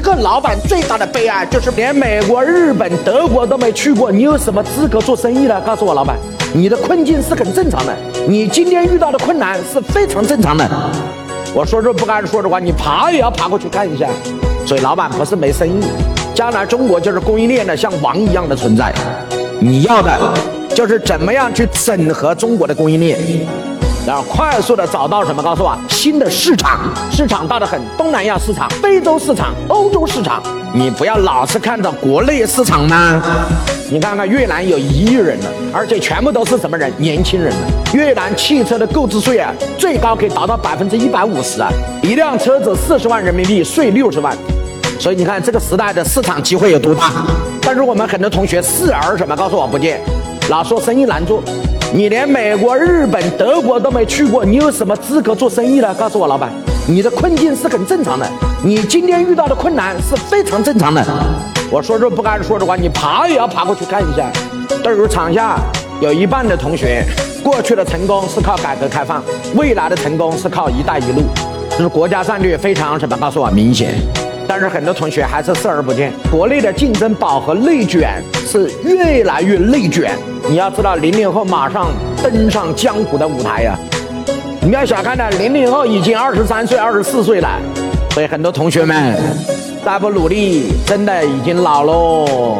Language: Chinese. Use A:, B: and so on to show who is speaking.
A: 一个老板最大的悲哀就是连美国、日本、德国都没去过，你有什么资格做生意呢？告诉我，老板，你的困境是很正常的，你今天遇到的困难是非常正常的。我说这不敢说的话，你爬也要爬过去看一下。所以，老板不是没生意，将来中国就是供应链的像王一样的存在。你要的就是怎么样去整合中国的供应链。然后快速的找到什么？告诉我，新的市场，市场大得很，东南亚市场、非洲市场、欧洲市场，你不要老是看着国内市场吗？你看看越南有一亿人了，而且全部都是什么人？年轻人了。越南汽车的购置税啊，最高可以达到百分之一百五十啊，一辆车子四十万人民币，税六十万。所以你看这个时代的市场机会有多大？但是我们很多同学视而什么？告诉我不见，老说生意难做。你连美国、日本、德国都没去过，你有什么资格做生意呢？告诉我，老板，你的困境是很正常的，你今天遇到的困难是非常正常的。我说这不敢说的话，你爬也要爬过去看一下。对于场下有一半的同学，过去的成功是靠改革开放，未来的成功是靠“一带一路”，就是国家战略非常什么？告诉我明显。但是很多同学还是视而不见，国内的竞争饱和内卷是越来越内卷。你要知道，零零后马上登上江湖的舞台呀！你要小看了，零零后已经二十三岁、二十四岁了，所以很多同学们再不努力，真的已经老喽。